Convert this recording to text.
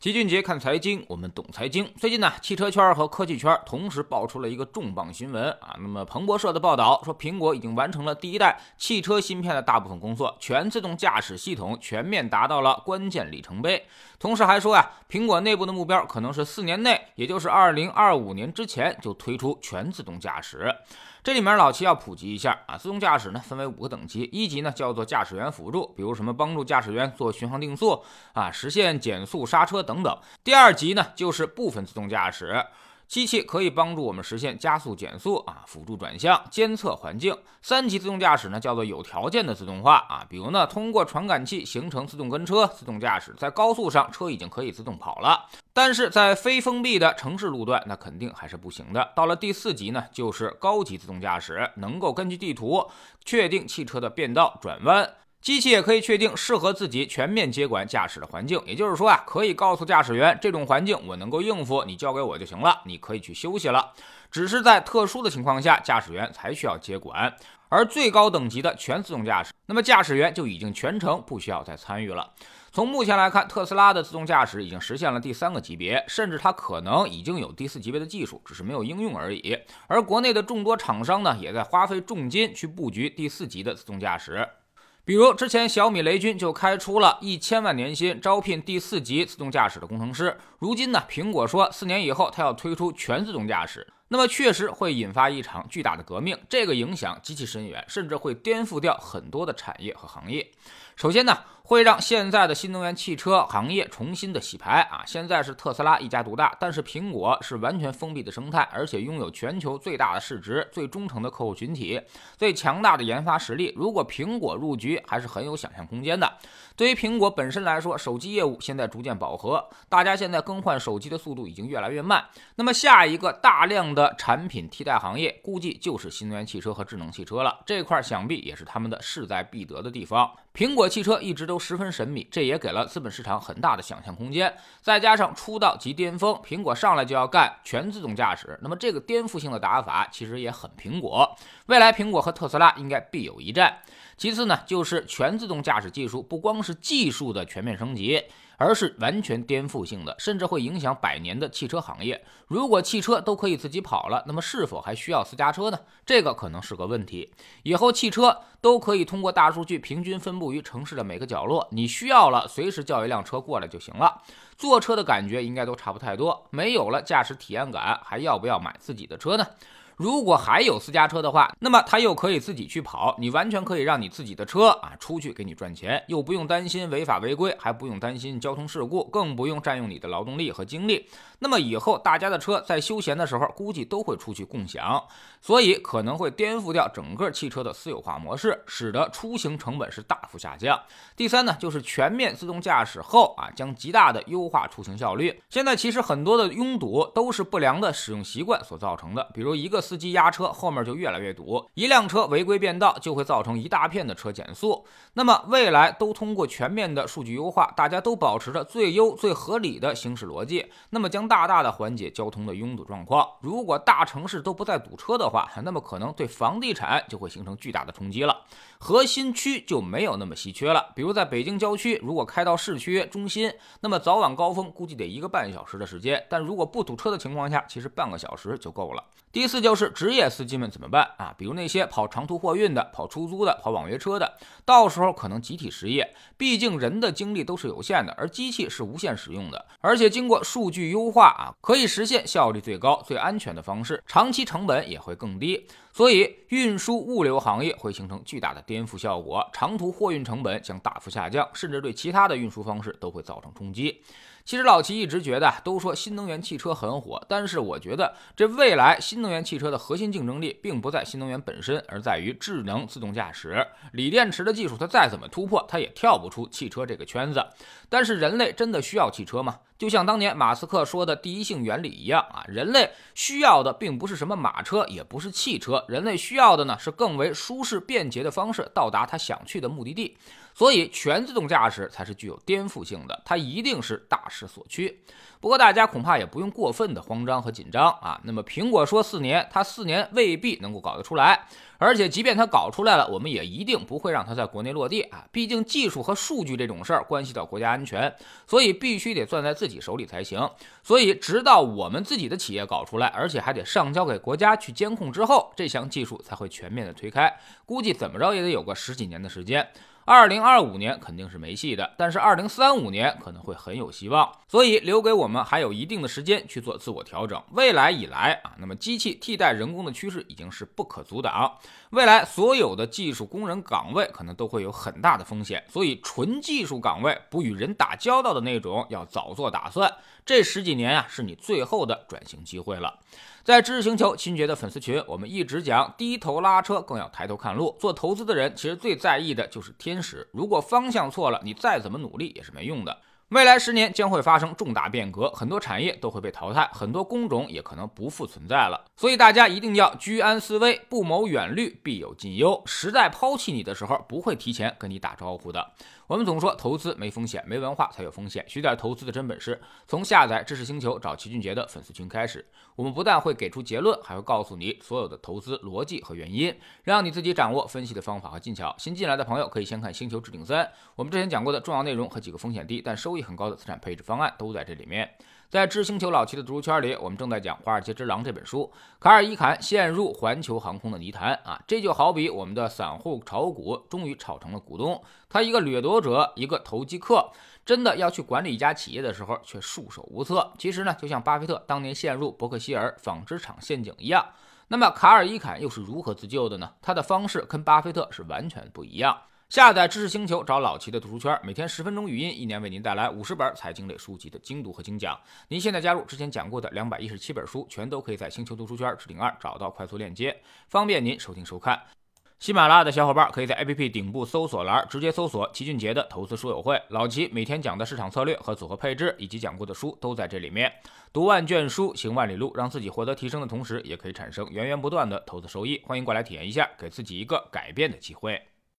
齐俊杰看财经，我们懂财经。最近呢，汽车圈和科技圈同时爆出了一个重磅新闻啊。那么彭博社的报道说，苹果已经完成了第一代汽车芯片的大部分工作，全自动驾驶系统全面达到了关键里程碑。同时还说呀，苹果内部的目标可能是四年内，也就是二零二五年之前就推出全自动驾驶。这里面老七要普及一下啊，自动驾驶呢分为五个等级，一级呢叫做驾驶员辅助，比如什么帮助驾驶员做巡航定速啊，实现减速刹车等等。第二级呢就是部分自动驾驶。机器可以帮助我们实现加速、减速啊，辅助转向、监测环境。三级自动驾驶呢，叫做有条件的自动化啊，比如呢，通过传感器形成自动跟车、自动驾驶，在高速上车已经可以自动跑了，但是在非封闭的城市路段，那肯定还是不行的。到了第四级呢，就是高级自动驾驶，能够根据地图确定汽车的变道、转弯。机器也可以确定适合自己全面接管驾驶的环境，也就是说啊，可以告诉驾驶员这种环境我能够应付，你交给我就行了，你可以去休息了。只是在特殊的情况下，驾驶员才需要接管。而最高等级的全自动驾驶，那么驾驶员就已经全程不需要再参与了。从目前来看，特斯拉的自动驾驶已经实现了第三个级别，甚至它可能已经有第四级别的技术，只是没有应用而已。而国内的众多厂商呢，也在花费重金去布局第四级的自动驾驶。比如之前小米雷军就开出了一千万年薪招聘第四级自动驾驶的工程师。如今呢，苹果说四年以后它要推出全自动驾驶，那么确实会引发一场巨大的革命，这个影响极其深远，甚至会颠覆掉很多的产业和行业。首先呢，会让现在的新能源汽车行业重新的洗牌啊！现在是特斯拉一家独大，但是苹果是完全封闭的生态，而且拥有全球最大的市值、最忠诚的客户群体、最强大的研发实力。如果苹果入局，还是很有想象空间的。对于苹果本身来说，手机业务现在逐渐饱和，大家现在更换手机的速度已经越来越慢。那么下一个大量的的产品替代行业，估计就是新能源汽车和智能汽车了。这块想必也是他们的势在必得的地方。苹果汽车一直都十分神秘，这也给了资本市场很大的想象空间。再加上出道即巅峰，苹果上来就要干全自动驾驶，那么这个颠覆性的打法其实也很苹果。未来苹果和特斯拉应该必有一战。其次呢，就是全自动驾驶技术不光是技术的全面升级。而是完全颠覆性的，甚至会影响百年的汽车行业。如果汽车都可以自己跑了，那么是否还需要私家车呢？这个可能是个问题。以后汽车都可以通过大数据平均分布于城市的每个角落，你需要了随时叫一辆车过来就行了。坐车的感觉应该都差不太多，没有了驾驶体验感，还要不要买自己的车呢？如果还有私家车的话，那么他又可以自己去跑，你完全可以让你自己的车啊出去给你赚钱，又不用担心违法违规，还不用担心交通事故，更不用占用你的劳动力和精力。那么以后大家的车在休闲的时候，估计都会出去共享，所以可能会颠覆掉整个汽车的私有化模式，使得出行成本是大幅下降。第三呢，就是全面自动驾驶后啊，将极大的优化出行效率。现在其实很多的拥堵都是不良的使用习惯所造成的，比如一个。司机压车，后面就越来越堵。一辆车违规变道，就会造成一大片的车减速。那么未来都通过全面的数据优化，大家都保持着最优最合理的行驶逻辑，那么将大大的缓解交通的拥堵状况。如果大城市都不再堵车的话，那么可能对房地产就会形成巨大的冲击了。核心区就没有那么稀缺了。比如在北京郊区，如果开到市区中心，那么早晚高峰估计得一个半小时的时间。但如果不堵车的情况下，其实半个小时就够了。第四就是职业司机们怎么办啊？比如那些跑长途货运的、跑出租的、跑网约车的，到时候可能集体失业。毕竟人的精力都是有限的，而机器是无限使用的。而且经过数据优化啊，可以实现效率最高、最安全的方式，长期成本也会更低。所以运输物流行业会形成巨大的颠覆效果，长途货运成本将大幅下降，甚至对其他的运输方式都会造成冲击。其实老齐一直觉得，都说新能源汽车很火，但是我觉得这未来新能源汽车的核心竞争力并不在新能源本身，而在于智能自动驾驶。锂电池的技术它再怎么突破，它也跳不出汽车这个圈子。但是人类真的需要汽车吗？就像当年马斯克说的第一性原理一样啊，人类需要的并不是什么马车，也不是汽车，人类需要的呢是更为舒适便捷的方式到达他想去的目的地。所以，全自动驾驶才是具有颠覆性的，它一定是大势所趋。不过，大家恐怕也不用过分的慌张和紧张啊。那么，苹果说四年，它四年未必能够搞得出来。而且即便他搞出来了，我们也一定不会让他在国内落地啊！毕竟技术和数据这种事儿关系到国家安全，所以必须得攥在自己手里才行。所以直到我们自己的企业搞出来，而且还得上交给国家去监控之后，这项技术才会全面的推开。估计怎么着也得有个十几年的时间。二零二五年肯定是没戏的，但是二零三五年可能会很有希望，所以留给我们还有一定的时间去做自我调整。未来以来啊，那么机器替代人工的趋势已经是不可阻挡，未来所有的技术工人岗位可能都会有很大的风险，所以纯技术岗位不与人打交道的那种要早做打算。这十几年呀，是你最后的转型机会了。在知识星球秦爵的粉丝群，我们一直讲低头拉车更要抬头看路。做投资的人其实最在意的就是天时，如果方向错了，你再怎么努力也是没用的。未来十年将会发生重大变革，很多产业都会被淘汰，很多工种也可能不复存在了。所以大家一定要居安思危，不谋远虑，必有近忧。时代抛弃你的时候，不会提前跟你打招呼的。我们总说投资没风险，没文化才有风险。学点投资的真本事，从下载知识星球找齐俊杰的粉丝群开始。我们不但会给出结论，还会告诉你所有的投资逻辑和原因，让你自己掌握分析的方法和技巧。新进来的朋友可以先看《星球置顶三》，我们之前讲过的重要内容和几个风险低但收益很高的资产配置方案都在这里面。在知星球老齐的读书圈里，我们正在讲《华尔街之狼》这本书。卡尔伊坎陷入环球航空的泥潭啊，这就好比我们的散户炒股终于炒成了股东，他一个掠夺者，一个投机客，真的要去管理一家企业的时候却束手无策。其实呢，就像巴菲特当年陷入伯克希尔纺织厂陷阱一样。那么卡尔伊坎又是如何自救的呢？他的方式跟巴菲特是完全不一样。下载知识星球，找老齐的读书圈，每天十分钟语音，一年为您带来五十本财经类书籍的精读和精讲。您现在加入之前讲过的两百一十七本书，全都可以在星球读书圈置顶二找到快速链接，方便您收听收看。喜马拉雅的小伙伴可以在 APP 顶部搜索栏直接搜索齐俊杰的投资书友会，老齐每天讲的市场策略和组合配置，以及讲过的书都在这里面。读万卷书，行万里路，让自己获得提升的同时，也可以产生源源不断的投资收益。欢迎过来体验一下，给自己一个改变的机会。